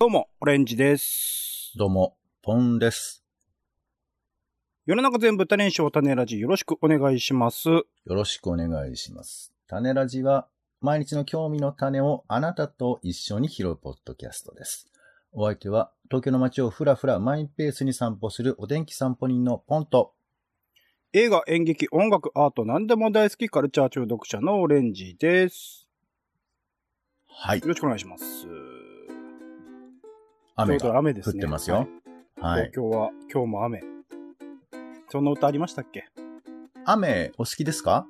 どうも、オレンジです。どうも、ポンです。世の中全部種にしよう種ラジよろしくお願いします。よろしくお願いします。種ラジは、毎日の興味の種をあなたと一緒に拾うポッドキャストです。お相手は、東京の街をふらふらマイペースに散歩するお天気散歩人のポンと、映画、演劇、音楽、アート、何でも大好きカルチャー中毒者のオレンジです。はいよ、ろしくお願いします。雨が。降ってますよ。はい。東京は、今日も雨。そんな歌ありましたっけ？雨、お好きですか？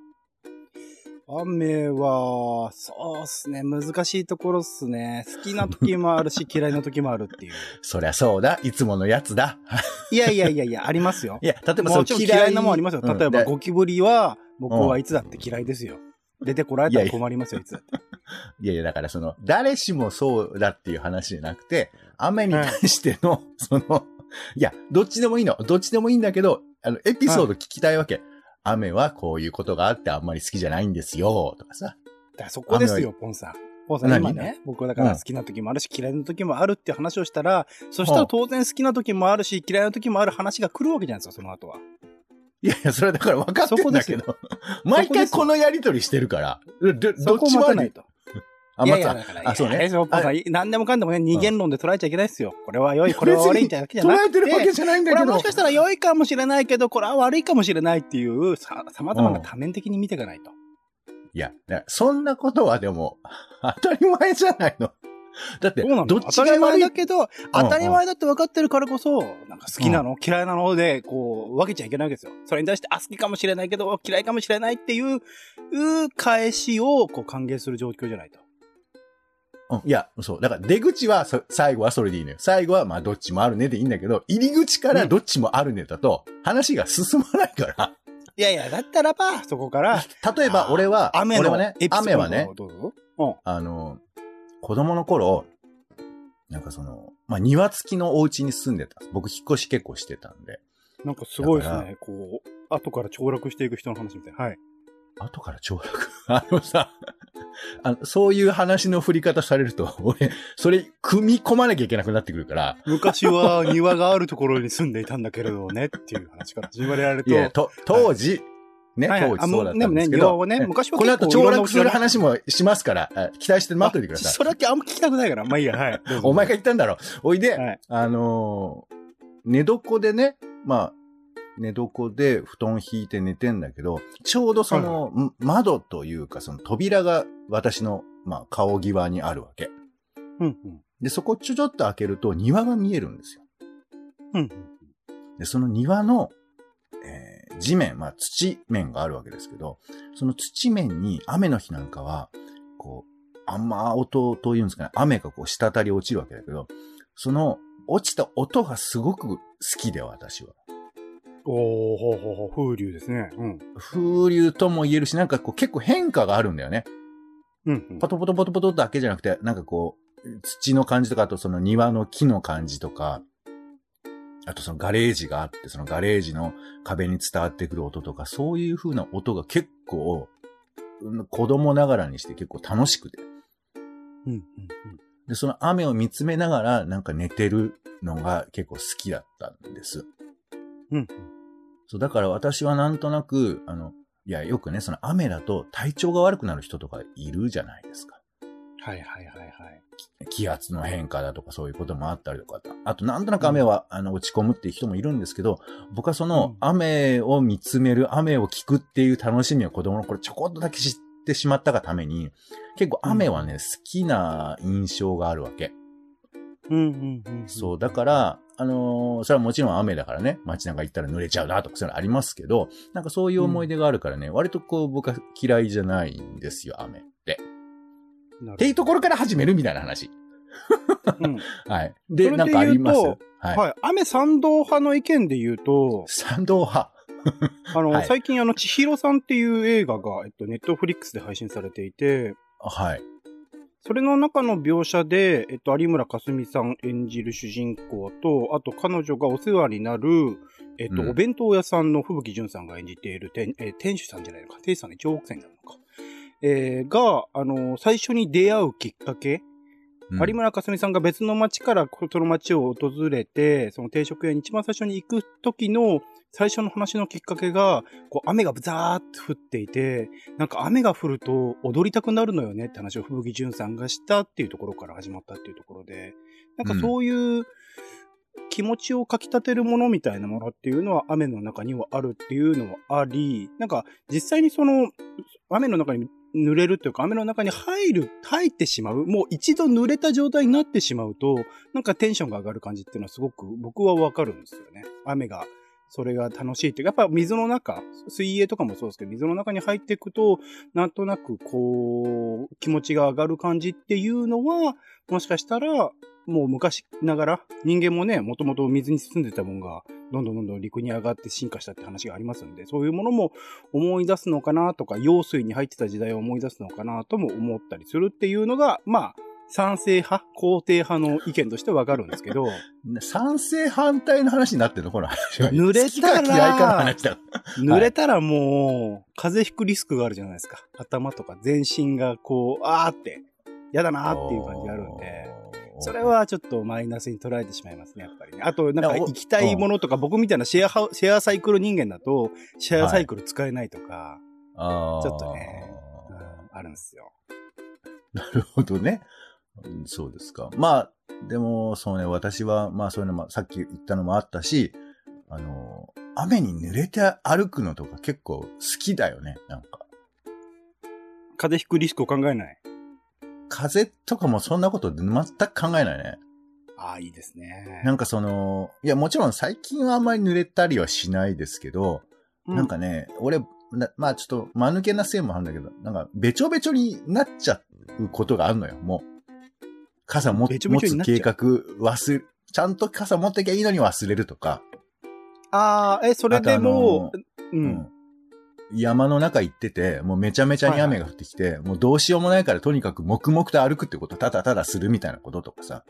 雨は、そうっすね。難しいところっすね。好きな時もあるし、嫌いな時もあるっていう。そりゃそうだ。いつものやつだ。いやいやいやいや、ありますよい。や、例えばそうもちろん嫌いなもんありますよ。うん例えば、でゴキブリは、僕はいつだって嫌いですよ。出てこられたら困りますよ、いつだって。いやいや、だからその、誰しもそうだっていう話じゃなくて、雨に対しての、その、いや、どっちでもいいの。どっちでもいいんだけど、あの、エピソード聞きたいわけ。雨はこういうことがあってあんまり好きじゃないんですよ、とかさ。だからそこですよ、ポンさん。ポンさん、何？今ね、僕はだから好きな時もあるし、嫌いな時もあるっていう話をしたら、そしたら当然好きな時もあるし、嫌いな時もある話が来るわけじゃないですか、その後は。いやいや、それはだから分かってんだけそど。毎回このやりとりしてるから。どどっちもあいと。あ、まあ、そうね何でもかんでもね、二元論で捉えちゃいけないですよ。これは良い、これは悪いんじゃなくて。捉えてるわけじゃないんだけどこれはもし。かしたら良いかもしれないけど、これは悪いかもしれないっていう、さ、様々な多面的に見ていかないと。いや、そんなことはでも、当たり前じゃないの。だって、そうなのどっ当たり前ちが悪いだけど、当たり前だって分かってるからこそ、なんか好きなの、嫌いなので、こう、分けちゃいけないわけですよ。それに対して、あ、好きかもしれないけど、嫌いかもしれないっていう、う返しを、こう、歓迎する状況じゃないと。うんいや、そう。だから出口はそ、最後はそれでいいのよ。最後はまあどっちもあるねでいいんだけど、入り口からどっちもあるねだと、話が進まないから。いやいや、だったらば、そこから、例えば俺は、雨の俺はね雨はね。うん。あの、子供の頃、なんかその、まあ庭付きのお家に住んでた。僕引っ越し結構してたんで。なんかすごいですね。こう、後から凋落していく人の話みたいな。はい。後から凋落？あのさ、あの、そういう話の振り方されると、俺、それ、組み込まなきゃいけなくなってくるから、昔は庭があるところに住んでいたんだけれどね、っていう話から始まられると。いや、と、当時、ね、はいはい当時そうだったんですけど、はね昔はこの後凋落する話もしますから、あ期待して待っといてください。あそれだけあんま聞きたくないから。まあいいや、はい。お前が言ったんだろ。おいで、はいあのー寝床でね、まあ、寝床で布団引いて寝てんだけど、ちょうどその、ん窓というかその扉が私の、まあ、顔際にあるわけ。うんうん。で、そこちょちょっと開けると庭が見えるんですよ。うんうん。で、その庭の、えー地面、まあ土面があるわけですけど、その土面に雨の日なんかは、こう、あんま音というんですかね、雨がこう滴り落ちるわけだけど、その落ちた音がすごく好きで、私は。おー、ほうほうほう、風流ですね。うん。風流とも言えるし、なんかこう結構変化があるんだよね。うん、うん。ポトポトポトポトだけじゃなくて、なんかこう、土の感じとか、あとその庭の木の感じとか、あとそのガレージがあって、そのガレージの壁に伝わってくる音とか、そういう風な音が結構、うん子供ながらにして結構楽しくて。うん、うん、で、その雨を見つめながらなんか寝てるのが結構好きだったんです。うん。うん、そう、だから私はなんとなく、あの、いや、よくね、その雨だと体調が悪くなる人とかいるじゃないですか。はいはいはいはい。気圧の変化だとかそういうこともあったりとか。あと、なんとなく雨は、あの落ち込むっていう人もいるんですけど、僕はそのうん雨を見つめる、雨を聞くっていう楽しみを子供の頃ちょこっとだけ知ってしまったがために、結構雨はね、好きな印象があるわけ。うん、うん、うん。そう、だから、あのーそれはもちろん雨だからね、街なんか行ったら濡れちゃうなとかそういうのありますけど、なんかそういう思い出があるからね、割とこう僕は嫌いじゃないんですよ、雨って。っていうところから始めるみたいな話。うん。はい。で、なんかあります？はい。はい。雨賛同派の意見で言うと、賛同派。あの、はい最近あの、千尋さんっていう映画が、えっと、ネットフリックスで配信されていて、はい。それの中の描写で、えっと、有村架純さん演じる主人公と、あと彼女がお世話になる、えっと、うんお弁当屋さんの吹雪純さんが演じている店,、えー店主さんじゃないのか、店主さんの一応奥さんになるのか。えーが、あの、最初に出会うきっかけ？うん。有村架純さんが別の町からその町を訪れて、その定食屋に一番最初に行く時の最初の話のきっかけが、こう雨がブザーって降っていて、なんか雨が降ると踊りたくなるのよねって話を吹雪淳さんがしたっていうところから始まったっていうところで、なんかそういう気持ちをかき立てるものみたいなものっていうのは雨の中にはあるっていうのはあり、なんか実際にその雨の中に濡れるっていうか雨の中に入る、入ってしまう、もう一度濡れた状態になってしまうと、なんかテンションが上がる感じっていうのはすごく僕はわかるんですよね。雨がそれが楽しいっていうか、やっぱ水の中、水泳とかもそうですけど、水の中に入っていくと、なんとなくこう、気持ちが上がる感じっていうのは、もしかしたら、もう昔ながら、人間もね、もともと水に住んでたもんが、どんどんどんどん陸に上がって進化したって話がありますんで、そういうものも思い出すのかなとか、用水に入ってた時代を思い出すのかなとも思ったりするっていうのが、まあ、賛成派、肯定派の意見としてわかるんですけど、賛成反対の話になってるの？この話は。濡れたら嫌いかの話だ。濡れたらもう、風邪ひくリスクがあるじゃないですか。頭とか全身がこう、あーって、嫌だなーっていう感じがあるんで、それはちょっとマイナスに捉えてしまいますね、やっぱりね。あと、なんか行きたいものとか、僕みたいなシェアシェアサイクル人間だと、シェアサイクル使えないとか、あーちょっとねうんあるんですよ。なるほどね。うんそうですか。まあ、でも、そうね、私は、まあそういうのも、さっき言ったのもあったし、あの、雨に濡れて歩くのとか結構好きだよね、なんか。風邪ひくリスクを考えない。風とかもそんなこと全く考えないね。ああ、いいですね。なんかその、いや、もちろん最近はあんまり濡れたりはしないですけど、うなんかね、俺、なまあちょっと間抜けなせいもあるんだけど、なんかべちょべちょになっちゃうことがあるのよ、もう。傘も持つ計画忘れ、ちゃんと傘持ってきゃいいのに忘れるとか、ああ、え、それでもあとう、うん。山の中行ってて、もうめちゃめちゃに雨が降ってきて、もうどうしようもないからとにかく黙々と歩くってことをただただするみたいなこととかさ、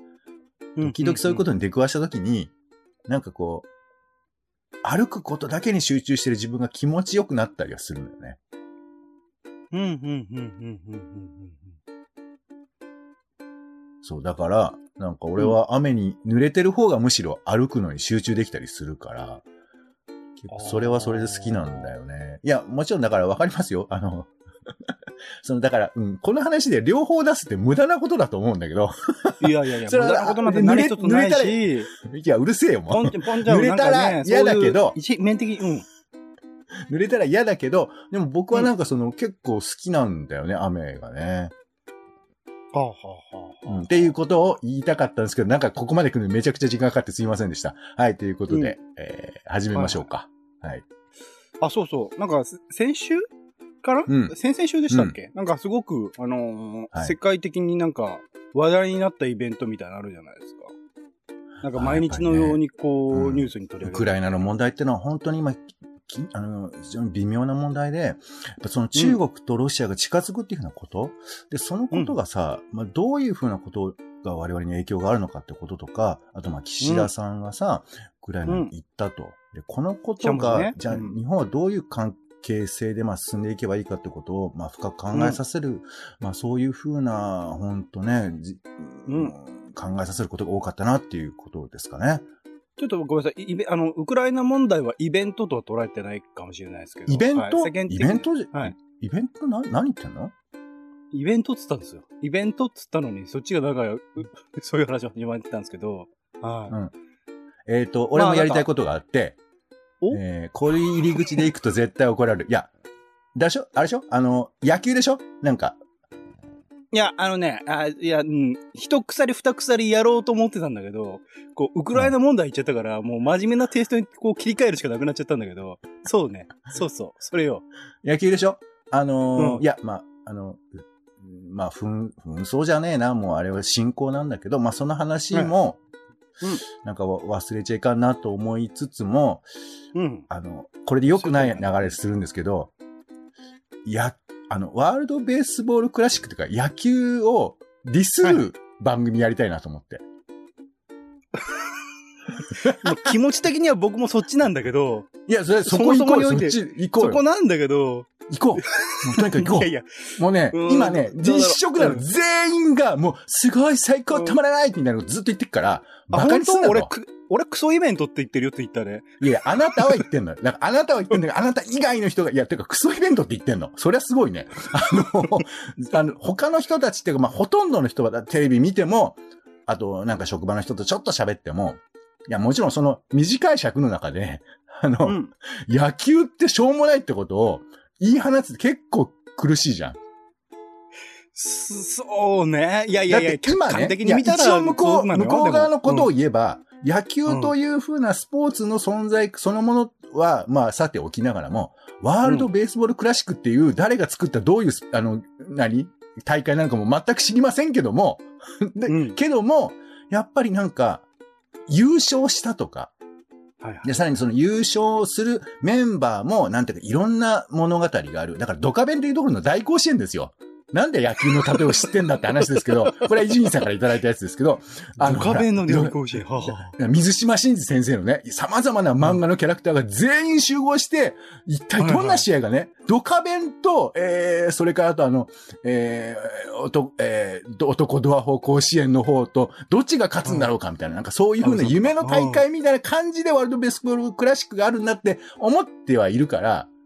時々そういうことに出くわしたときに、なんかこう、歩くことだけに集中してる自分が気持ちよくなったりはするのよね。うん、うん、うん、うん、うん、うんうん。そう、だから、なんか俺は雨に濡れてる方がむしろ歩くのに集中できたりするから、結構それはそれで好きなんだよね。いや、もちろんだからわかりますよ。あの、その、だから、うん、この話で両方出すって無駄なことだと思うんだけど、いやいやいや、それは無駄なことなんて何一つない濡し、いや、うるせえよ、もう。濡れたらね、嫌だけど一面的に、うん。濡れたら嫌だけど、でも僕はなんかその、結構好きなんだよね、雨がね。はあ、はあ、はうん、っていうことを言いたかったんですけど、なんかここまで来るのにめちゃくちゃ時間かかってすいませんでした。はい、ということで、えー、始めましょうか。はい。あ、そうそう。なんか、せ先週から、うん。先々週でしたっけ、なんかすごく、あのーはい。世界的になんか話題になったイベントみたいなのあるじゃないですか。なんか毎日のようにこう、ねうん。ニュースに取り上げウクライナの問題ってのは本当に今、きあの、非常に微妙な問題で、その中国とロシアが近づくっていうふうなこと、で、そのことがさ、まあどういうふうなことが我々に影響があるのかってこととか、あとまあ岸田さんがさ、ウクライナに行ったと。で、このことが、ねじゃあうん。日本はどういう関係性でまあ進んでいけばいいかってことを、まあ深く考えさせる、まあそういうふうな、本当ね、じうん考えさせることが多かったなっていうことですかね。ちょっとごめんなさい。あの、ウクライナ問題はイベントとは捉えてないかもしれないですけど。イベント、はいイベントじはい。イベントな、何言ってんの？イベントっつったんですよ。イベントっつったのに、そっちがなんか、う そういう話が始まってたんですけど、はい。うんえっ、と、俺もやりたいことがあって、お？えー、こういう入り口で行くと絶対怒られる。いや、でしょ？あれでしょ？あの、野球でしょ？なんか、いや、あのね、あいや、うん、一鎖二鎖やろうと思ってたんだけど、こう、ウクライナ問題言っちゃったから、もう真面目なテイストにこう切り替えるしかなくなっちゃったんだけど、そうね。そうそう。それよ。野球でしょ？あのーうんいや、まあ、あの、うまあ、ふん、紛争じゃねえな。もうあれは信仰なんだけど、まあ、その話も、うんなんかわ忘れちゃいかんなと思いつつも、うん。あの、これで良くない流れするんですけど、や、あの、ワールドベースボールクラシックというか、野球をディスる番組やりたいなと思って。もう気持ち的には僕もそっちなんだけど、いや、それ、そこ行こうよ。そっち行こうよ。そこなんだけど、行こう。もうとにかく行こ。いうやいや、もうね、うん今ね、実食なの。うん全員が、もう、すごい最高、うんたまらないみたいなのずっと言ってっから、あ、バカ本にすんな俺く、俺クソイベントって言ってるよ、ツイッターで。いやいや、あなたは言ってんのよ。だからあなたは言ってんだけど、あなた以外の人が、いや、てか、クソイベントって言ってんの。そりゃすごいね。あの、あの、他の人たちっていうか、まあ、ほとんどの人はテレビ見ても、あと、なんか職場の人とちょっと喋っても、いや、もちろんその短い尺の中で、あの、うん。野球ってしょうもないってことを言い放つって結構苦しいじゃん。すそうね。いやいやいや、今ね客観、的に見たら、いや一応向こう、向こう側のことを言えば、野球という風なスポーツの存在そのものは、まあ、さておきながらも、ワールドベースボールクラシックっていう、誰が作ったどういう、あの、何？大会なのかも全く知りませんけども、でうんけども、やっぱりなんか、優勝したとか、はいはいで、さらにその優勝するメンバーも、なんていうか、いろんな物語がある。だから、ドカベンっていうところの大甲子園ですよ。なんで野球の例えを知ってんだって話ですけど、これは伊集院さんからいただいたやつですけど、あのドカベンのほら旅行し、はあはあ。水島真司先生のね、様々な漫画のキャラクターが全員集合して、一体どんな試合がね、ドカベンと、えー、それからあとあの、えー、おと、えー、ど男ドア法甲子園の方と、どっちが勝つんだろうかみたいな、なんかそういう風な夢の大会みたいな感じでワールドベースボールクラシックがあるんだって思ってはいるから、うん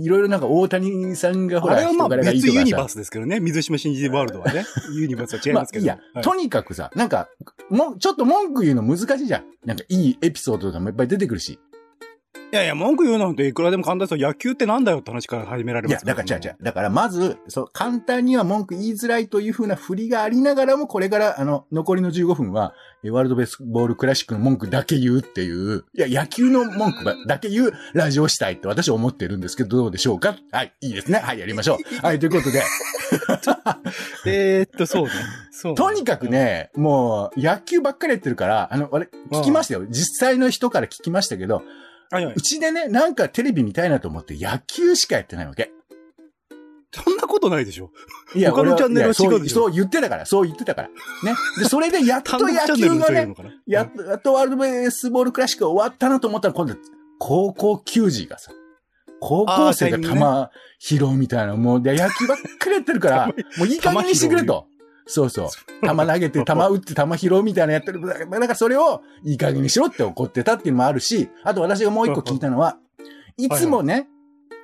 いろいろなんか大谷さんがほら、あれはまあ別ユニバー。スですけどね。水島新司ワールドはね。ユニバースは違いますけど。まあいいや、はいとにかくさ、なんか、もう、ちょっと文句言うの難しいじゃん。なんかいいエピソードとかもいっぱい出てくるし。いやいや、文句言うなんていくらでも簡単ですよ。野球ってなんだよって話から始められいや、ますだから違う違う。だからまず、そう、簡単には文句言いづらいというふうな振りがありながらも、これから、あの、残りの15分は、えワールドベースボールクラシックの文句だけ言うっていう、いや、野球の文句ばだけ言うラジオをしたいって私は思ってるんですけど、どうでしょうか？はい、いいですね。はい、やりましょう。はい、ということで、えーっと、そうね。そうねとにかく。ね、もう、野球ばっかりやってるから、あの、あれ、聞きましたよ。実際の人から聞きましたけど、はいはいうちでね、なんかテレビ見たいなと思って野球しかやってないわけ。そんなことないでしょ。いや、俺他のチャンネルは違うでしょそうそう言ってたから、そう言ってたから。ね。で、それでやっと野球がねやっと、やっとワールドベースボールクラシックが終わったなと思ったら、今度、高校球児がさ、高校生が球拾うみたいな、もう、で、野球ばっかりやってるから、もういい加減にしてくれと。そうそう。球投げて、球打って、球拾うみたいなやってる。だからそれをいい加減にしろって怒ってたっていうのもあるし、あと私がもう一個聞いたのは、いつもね、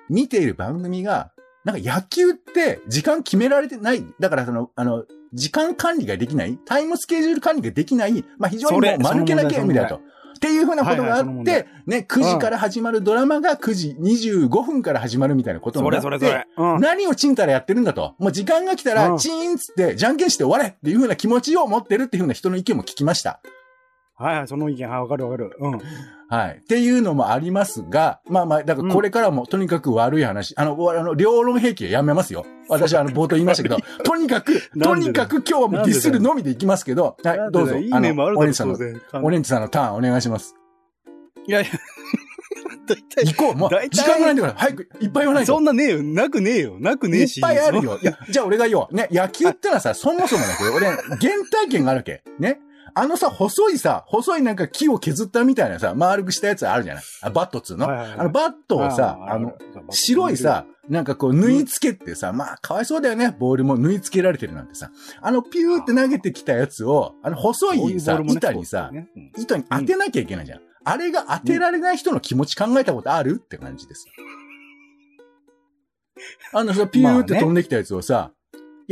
見ている番組が、なんか野球って時間決められてない。だからその、あの、時間管理ができない、タイムスケジュール管理ができない、まあ非常にもう間抜けなゲームだと。っていうふうなことがあはいはいその問題って、ね、9時から始まるドラマが9時25分から始まるみたいなことにそなって、れそれそれ。うん。何をチンタラやってるんだと。もう時間が来たら、うんチーンっつって、じゃんけんして終われっていうふうな気持ちを持ってるっていうふうな人の意見も聞きました。はいはい、その意見、はい、わかるわかる。うん。はい。っていうのもありますが、まあまあ、だからこれからもとにかく悪い話、あの、あの、両論兵器はやめますよ。私はあの、冒頭言いましたけど、とにかく、とにかく今日はもうディスるのみでいきますけど、はい、どうぞ。いいあるだろ、オレンジさんの。オレンジさんのターンお願いします。いやいや、行こう。もう、時間がないんだから、早く、いっぱい言わないとそ。んなねえよ。なくねえよ。なくねいっえし。ぱいあるよ。いや、じゃあ俺が言おう。ね、野球ってのはさ、そもそもだけど、俺、原体験があるわけ。ね。あのさ、細いさ、細いなんか木を削ったみたいなさ、丸くしたやつあるじゃない？あ、バットっつうの、はいはいはいあの、バットをさ、あの、、白いさ、なんかこう、縫い付けてさ、まあ、かわいそうだよね。ボールも縫い付けられてるなんてさ。あの、ピューって投げてきたやつを、あの、細いういさ、ボールもね板にさ、そうですね糸に当てなきゃいけないじゃん。あれが当てられない人の気持ち考えたことあるって感じです。あのさ、ピューって飛んできたやつをさ、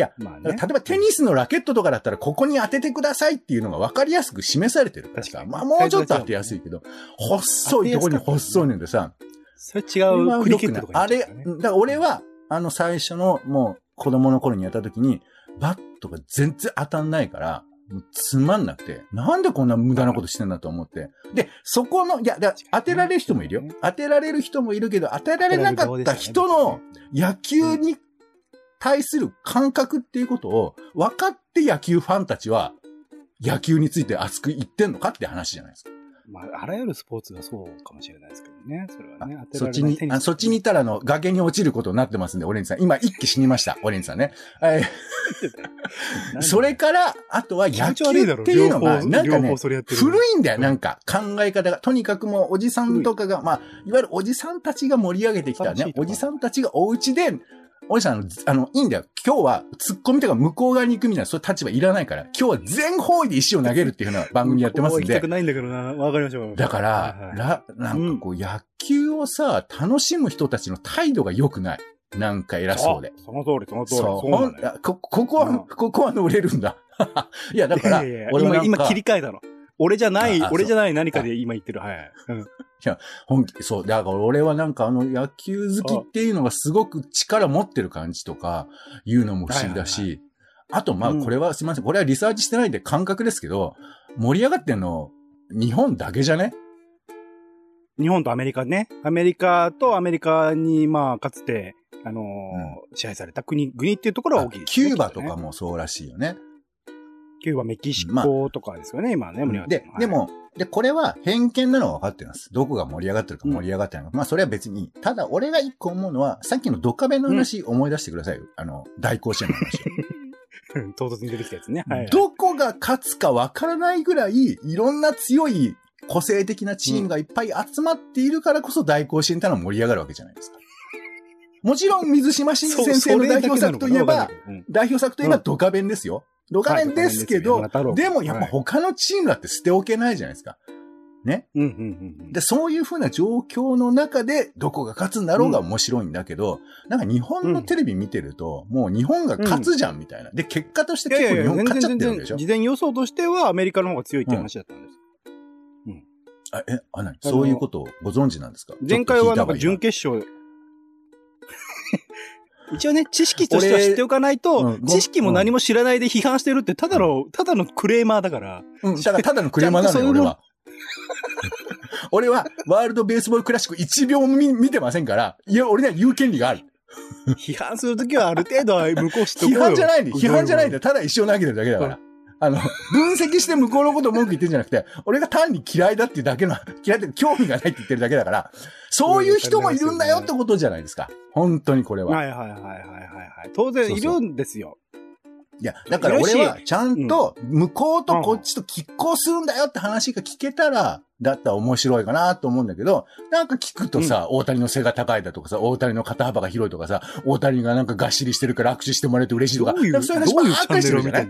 うんまあね。例えばテニスのラケットとかだったら、ここに当ててくださいっていうのが分かりやすく示されてる。からさ。確かに。まあもうちょっと当てやすいけど、細いところに細いのでさ、それ違うクリケットとかあれ、だから俺は、あの最初のもう子供の頃にやった時に、バットが全然当たんないから、つまんなくて、なんでこんな無駄なことしてんだと思って。で、そこの、いや、だ当てられる人もいるよ。当てられる人もいるけど、当てられなかった人の野球に対する感覚っていうことを分かって野球ファンたちは野球について熱く言ってんのかって話じゃないですか。まあ、あらゆるスポーツがそうかもしれないですけどね。それはね。そっちに、あそっちに行ったら、あの、崖に落ちることになってますんで、オレンジさん。今、一気死にました、オレンジさんね。えー、それから、あとは野球っていうのが、なんかね、古いんだよ、なんか、考え方が。とにかくもう、おじさんとかが、まあ、いわゆるおじさんたちが盛り上げてきたね、おじさんたちがお家で、おじさん、あの、いいんだよ。今日は、突っ込みとか向こう側に行くみたいな、そういう立場いらないから、今日は全方位で石を投げるっていうふうな番組やってますんで。行きたくないんだけどな。わかりましょう。だから、はいはい、ら、なんかこう、野球をさ、楽しむ人たちの態度が良くない。なんか偉そうで。その通り、その通り。そう。そうね、こ、ここは、うん、ここは乗れるんだ。いや、だから、いやいや俺今、今切り替えたの。俺じゃない、俺じゃない何かで今言ってる。はい。うん、いや、本気、そう。だから俺はなんかあの野球好きっていうのがすごく力持ってる感じとかいうのも不思議だし、あとまあこれはすみません。これはリサーチしてないんで感覚ですけど、盛り上がってんの日本だけじゃね？日本とアメリカね。アメリカとアメリカにまあかつて、あのーうん、支配された国、国っていうところは大きいです、ね、キューバとかもそうらしいよね。キューバ、メキシコとかですよね、まあ、今ね、盛り上がってで、でも、で、これは偏見なのは分かってます。どこが盛り上がってるか盛り上がってないか。うん、まあ、それは別に。ただ、俺が一個思うのは、さっきのドカベの話思い出してくださいよ。うん、あの、大甲子園の話を。唐突に出てきたやつね。はい、はい、どこが勝つか分からないぐらい、いろんな強い個性的なチームがいっぱい集まっているからこそ大甲子園ってのは盛り上がるわけじゃないですか。もちろん水島新司先生の代表作といえば、代表作といえばドカベンですよ。ドカベンですけど、でもやっぱ他のチームだって捨ておけないじゃないですか。ね？うんうんうん、で、そういうふうな状況の中で、どこが勝つんだろうが面白いんだけど、うん、なんか日本のテレビ見てると、うん、もう日本が勝つじゃんみたいな。で、結果として結構日本勝っちゃってるわけでしょ？事前予想としてはアメリカの方が強いって話だったんです。うん。あ、え、あ、なにそういうことをご存知なんですか？前回はなんか準決勝、一応ね、知識としては知っておかないと、知識も何も知らないで批判してるって、ただの、ただのクレーマーだから。うん、だからただのクレーマーなのよ、俺は。俺は、ワールドベースボールクラシック1秒も見てませんから、いや、俺には言う権利がある。批判するときはある程度は向こう知って 批判じゃないんで、批判じゃないんで、ただ一生投げてるだけだから。あの、分析して向こうのこと文句言ってるんじゃなくて、俺が単に嫌いだっていうだけの、嫌いって興味がないって言ってるだけだから、そういう人もいるんだよってことじゃないですか。本当にこれは。はいはいはいはいはい。当然いるんですよ。いや、だから俺はちゃんと向こうとこっちと拮抗するんだよって話が聞けたら、だったら面白いかなと思うんだけど、なんか聞くとさ、うん、大谷の背が高いだとかさ、大谷の肩幅が広いとかさ、大谷がなんかがっしりしてるから握手してもらえて嬉しいとか、どういうそういう話ばっかりしてるじゃない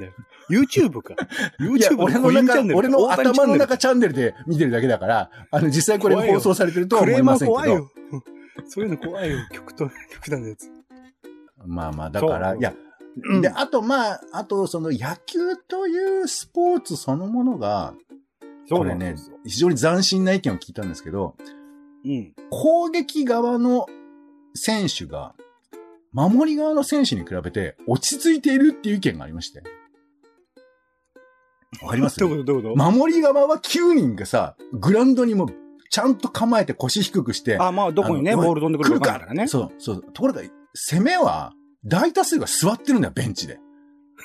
?YouTube か。YouTube 俺の中、俺の頭の中チャンネルで見てるだけだから、あの、実際これ放送されてるとは思いませんけど。怖いよ。そういうの怖いよ。極端、極端なやつ。まあまあ、だから、いや、で、あと、まあ、あと、その野球というスポーツそのものが、これね、非常に斬新な意見を聞いたんですけど、うん、攻撃側の選手が、守り側の選手に比べて落ち着いているっていう意見がありまして。わかります？どういうこと？どういうこと？守り側は9人がさ、グラウンドにもちゃんと構えて腰低くして。あ、まあ、どこにね、ボール飛んでくるかからね。そう、そう。ところが、攻めは、大多数が座ってるんだよ、ベンチで。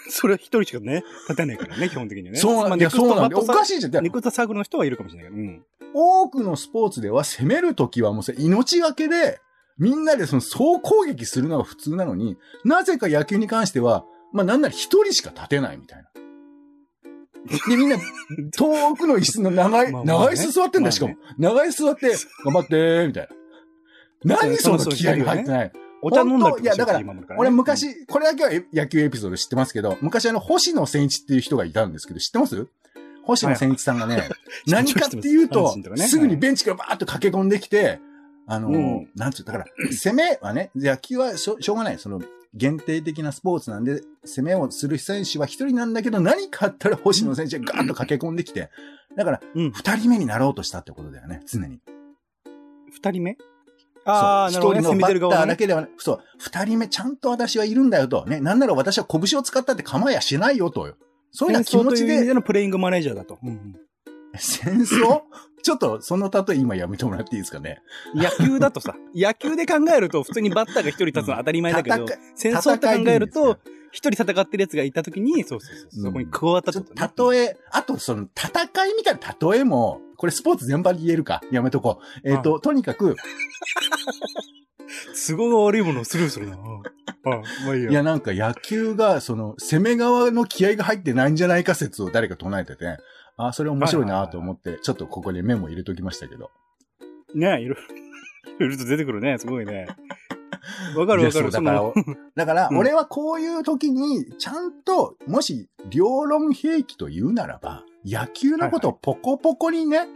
それは一人しかね、立てないからね、基本的にね。そうなんだ、そうなんだ。おかしいじゃん。ネクストサークルの人はいるかもしれないけど。うん。多くのスポーツでは攻めるときはもう命がけで、みんなでその総攻撃するのが普通なのに、なぜか野球に関しては、まあなんなら一人しか立てないみたいな。で、みんな、遠くの椅子の長い、長い椅子座ってんだ、しかも。長い椅子座って、頑張って、みたいな。何その気合が入ってない。お茶飲んだいや、だから、俺昔、これだけは野球エピソード知ってますけど、昔あの、星野千一っていう人がいたんですけど、知ってます？星野千一さんがね、何かっていうと、すぐにベンチからバーッと駆け込んできて、あの、なんつう、だから、攻めはね、野球はしょしょうがない。その、限定的なスポーツなんで、攻めをする選手は一人なんだけど、何かあったら星野選手がガーッと駆け込んできて、だから、二人目になろうとしたってことだよね、常に。二人目？ああ、なるほど、ね。一人のバッターだけではなく、そう、二人目ちゃんと私はいるんだよと。ね、なんなら私は拳を使ったって構えやしないよと。そういう気持ちで。でのプレイングマネージャーだと。うんうん、戦争？ちょっと、その例え今やめてもらっていいですかね。野球だとさ、野球で考えると普通にバッターが一人立つのは当たり前だけど、戦争って考えると、一人戦ってるやつがいた時に、そうそうそう、そこに加わったとね。と例え、あとその戦いみたいな例えも、これスポーツ全般で言えるか。やめとこう。えっ、と、とにかく、都合が悪いものをスルーするな。うんあまあいいや。いやなんか野球が、その、攻め側の気合が入ってないんじゃないか説を誰か唱えてて、あ、それ面白いなと思って、ちょっとここにメモ入れときましたけど。ねいろいろ、いろいろと出てくるね。すごいね。わかるわかる。だからの、だから、うん。俺はこういう時に、ちゃんと、もし、両論兵器と言うならば、野球のことをポコポコにね、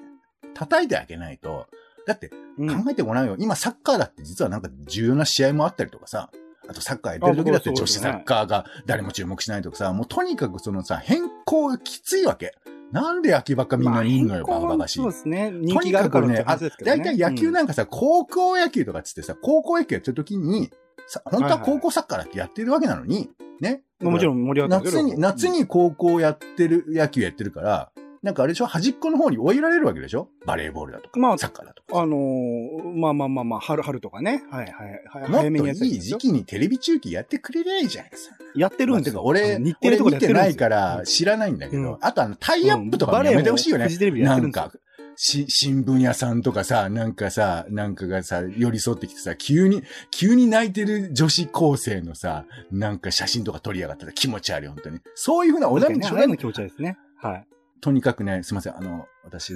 叩いてあげないと、だって、うん。考えてごらんよ。今、サッカーだって実はなんか重要な試合もあったりとかさ、あとサッカーやってる時だって女子サッカーが誰も注目しないとかさ、もうとにかくそのさ、変更がきついわけ。なんで野球ばっかみんなにいんのよ、まあバカバカしい。そうですね。人気があるからね。大体野球なんかさ、高校野球とかっつってさ、高校野球やってる時に、さ本当は高校サッカーだってやってるわけなのに、ね。うんもちろん盛り上がって夏に、夏に高校やってる、野球やってるから、なんかあれでしょ？端っこの方に追いられるわけでしょ？バレーボールだとか、まあサッカーだとか。あのー、まあまあまあまあ、春、春とかね。はいはい。はい早めにやといい時期にテレビ中継やってくれりゃいいじゃないですか。やってるんですよ。まあ俺、日テレとか見てないから知らないんだけど、うんあとあの、タイアップとかもやめてほしいよね。フジテレビでやっなんてるんですよか、し、新聞屋さんとかさ、なんかさ、なんかがさ、寄り添ってきてさ、急に、急に泣いてる女子高生のさ、なんか写真とか撮りやがったら気持ち悪い、本当に。そういうふうなおだみね、あれの気持ちですね。はい。とにかくね、すいません、あの、私、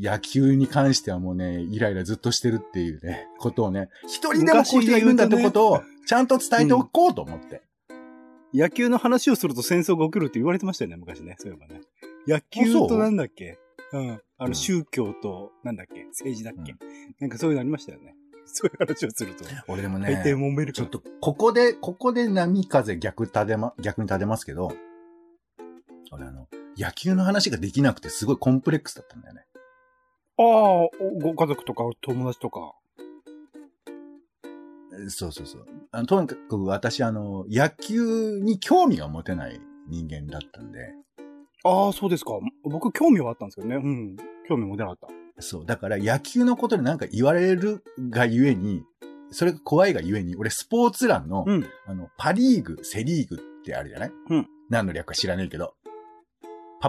野球に関してはもうね、イライラずっとしてるっていうね、ことをね、一人でもこういう人がいるんだってことを、ちゃんと伝えておこうと思って。野球の話をすると戦争が起きるって言われてましたよね、昔ね。そういえばね。野球となんだっけ？うん。あの、うん宗教と、なんだっけ？政治だっけ、なんかそういうのありましたよね。そういう話をすると。俺でもね、揉める。ちょっと、ここで、ここで波風逆立てま、逆に立てますけど、俺あの、野球の話ができなくてすごいコンプレックスだったんだよね。ああ、おご家族とか友達とか。えそうそうそう。あのとにかく私、あの、野球に興味が持てない人間だったんで、ああ、そうですか。僕興味はあったんですけどね。うん。興味も出なかった。そう。だから野球のことでなんか言われるがゆえに、それが怖いがゆえに、俺スポーツ欄の、うん。あの、パリーグ、セリーグってあるじゃない？うん。何の略か知らないけど。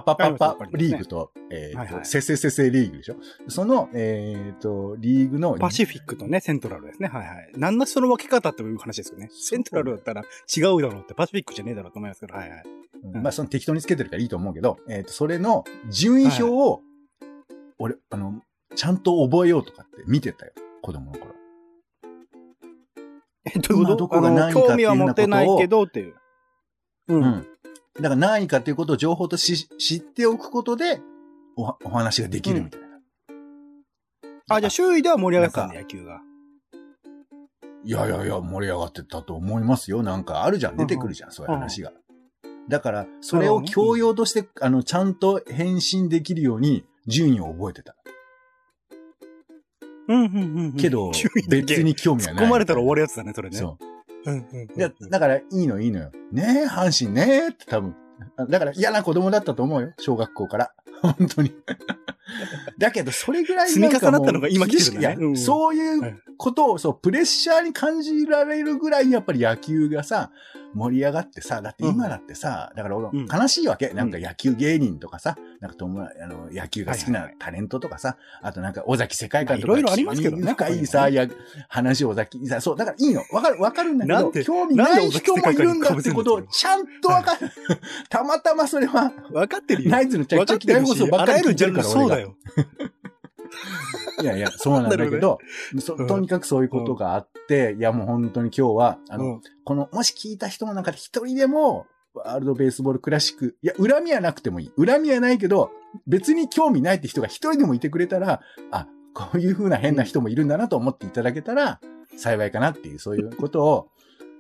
パパパパリーグと、えっ、と、はいはいセセセセリーグでしょ？その、えっ、と、リーグの、パシフィックとね、セントラルですね。はいはい。何のその分け方っていう話ですよね。セントラルだったら違うだろうって、パシフィックじゃねえだろうと思いますけど、はいはい。うんまあ、その適当につけてるからいいと思うけど、えっ、と、それの順位表を、俺、あの、ちゃんと覚えようとかって見てたよ。子供の頃。え、どういうこと？今どこが何位かっていう興味は持てないけどっていう。う。うんん。だから何位かっていうことを情報とし知っておくことでおは、お話ができるみたいな。あ、じゃあ周囲では盛り上がってたんだ、野球が。いやいやいや、盛り上がってたと思いますよ。なんかあるじゃん。出てくるじゃん、そういう話が。だから、それを教養として、あの、ちゃんと返信できるように、順位を覚えてた。うん、うん、うん。けど 別に興味突はない。っ込まれたら終わるやつだね、それね。。そううん、うん。う。でだから、いいのいいのよ。ねえ、阪神ねえって多分。だから嫌な子供だったと思うよ。小学校から。本当に。だけど、それぐらい積み重なったのが今来てるんだねいやうんそういうことを、そう、プレッシャーに感じられるぐらい、やっぱり野球がさ、盛り上がってさ、だって今だってさ、だから俺、うん悲しいわけ。なんか野球芸人とかさ、なんか友達あの、野球が好きなタレントとかさ、あとなんか尾崎世界観とか、まあいろいろありますけどね深いさ、いや、話を尾崎、さそう、だからいいの。わかる、わかるんだけど、興味ない人もいるんだってことをちゃんとわかる。たまたまそれは、分かってるよ。ナイツのってるし、あ送ばっからりてるかそうだよ。いやいや、そうなんだけど、そうんとにかくそういうことがあって、いやもう本当に今日は、あの、うんこの、もし聞いた人の中で一人でも、ワールドベースボールクラシック、いや、恨みはなくてもいい。恨みはないけど、別に興味ないって人が一人でもいてくれたら、あ、こういう風な変な人もいるんだなと思っていただけたら、幸いかなっていう、そういうことを、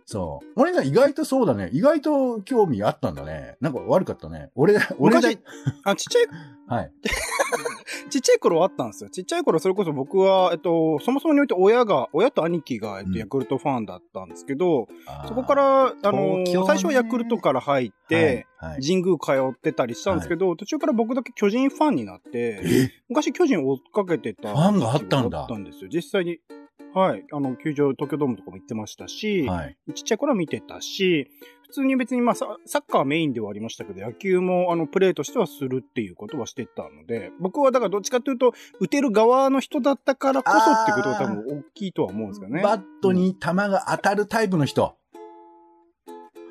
そう。俺が意外とそうだね。意外と興味あったんだね。なんか悪かったね。俺、俺だ昔、あ、ちっちゃい、はい。ちっちゃい頃はあったんですよ。ちっちゃい頃、それこそ僕は、えっと、そもそもにおいて親が、親と兄貴が、えっうんと、ヤクルトファンだったんですけど、そこか、ら、あの最初はヤクルトから入って。神宮通ってたりしたんですけど、途中から僕だけ巨人ファンになって、え？昔巨人追っかけてた。ファンがあったんだあったんですよ。実際に。はい。あの、球場、東京ドームとかも行ってましたし、はい。ちっちゃい頃は見てたし、普通に別にまあササッカーメインではありましたけど、野球もあのプレーとしてはするっていうことはしてたので、僕はだからどっちかというと、打てる側の人だったからこそっていうことが多分大きいとは思うんですけどね。バットに球が当たるタイプの人。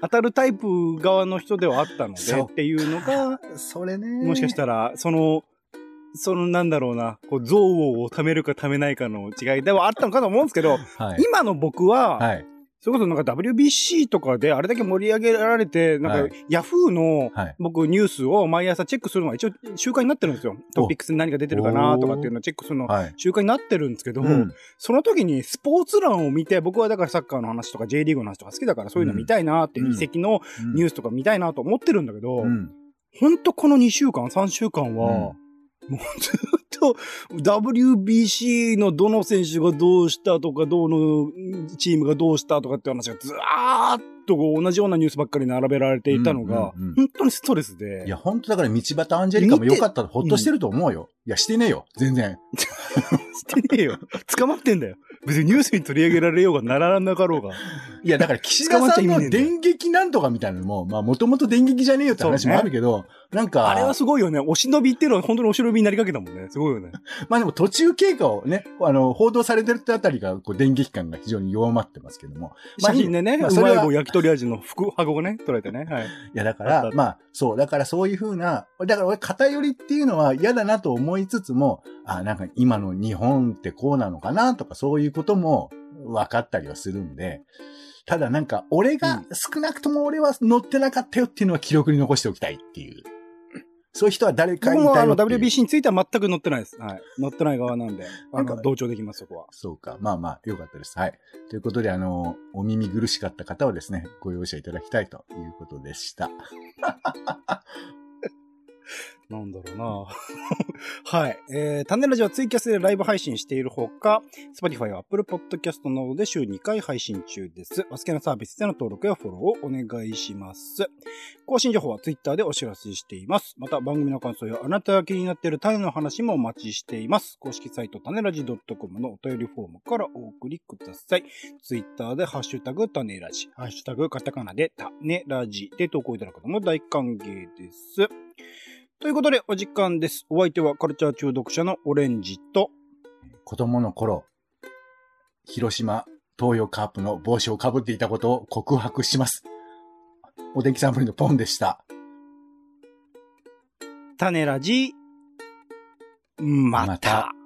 当たるタイプ側の人ではあったのでっていうのが、それね。もしかしたら、その、そのなんだろうな、こう、憎悪を貯めるか貯めないかの違いではあったのかと思うんですけど、はい。今の僕は、はい。それこそなんか WBC とかであれだけ盛り上げられて、なんはかヤフーのはい。僕ニュースを毎朝チェックするのが一応習慣になってるんですよ。トピックスに何が出てるかなとかっていうのをチェックするのはい。習慣になってるんですけど、うん。その時にスポーツ欄を見て、僕はだからサッカーの話とか J リーグの話とか好きだからそういうの見たいなって、うん移籍のニュースとか見たいなと思ってるんだけど、うん。ほんとこの2週間、3週間は、もうずっと WBC のどの選手がどうしたとか、どのチームがどうしたとかって話がずーっとこう同じようなニュースばっかり並べられていたのがうんうんうん、本当にストレスで。いや、本当だから道端アンジェリカもよかった、ほっとしてると思うよ。いや、してねえよ。全然。してねえよ。捕まってんだよ。別にニュースに取り上げられようがならなかろうが。いや、だから岸田さんの電撃なんとかみたいなのも、まあ、もともと電撃じゃねえよって話もあるけど、なんか、あれはすごいよね。お忍びっていうのは本当にお忍びになりかけたもんね。すごいよね。まあでも途中経過をね、あの、報道されてるってあたりが、こう、電撃感が非常に弱まってますけども。まあ写真でね、まあそれは焼き鳥味の福箱をね、捉えてね。はい。いや、だからまあ、そう、だからそういうふうな、だから俺、偏りっていうのは嫌だなと思いつつも、あ、なんか今の日本ってこうなのかなとか、そういうことも分かったりはするんで、ただなんか、俺が、少なくとも俺は乗ってなかったよっていうのは記録に残しておきたいっていう。そういう人は誰かい僕もあの。WBC については全く乗ってないです。はい。乗ってない側なんで、あなんかの、同調できます、そこは。そうか。まあまあ、よかったです。はい。ということで、あの、お耳苦しかった方はですね、ご容赦いただきたいということでした。なんだろうな はい。えー、タネラジはツイキャスでライブ配信しているほか、Spotify や Apple Podcast などで週2回配信中です。お好きなサービスでの登録やフォローをお願いします。更新情報は Twitter でお知らせしています。また番組の感想やあなたが気になっている種の話もお待ちしています。公式サイト種ラジ .com のお便りフォームからお送りください。Twitter でハッシュタグ種ラジ、ハッシュタグカタカナで種ラジで投稿いただくのも大歓迎です。ということで、お時間です。お相手はカルチャー中毒者のオレンジと、子供の頃、広島東洋カープの帽子をかぶっていたことを告白します。お天気サンプルのポンでした。種ラジ、また。また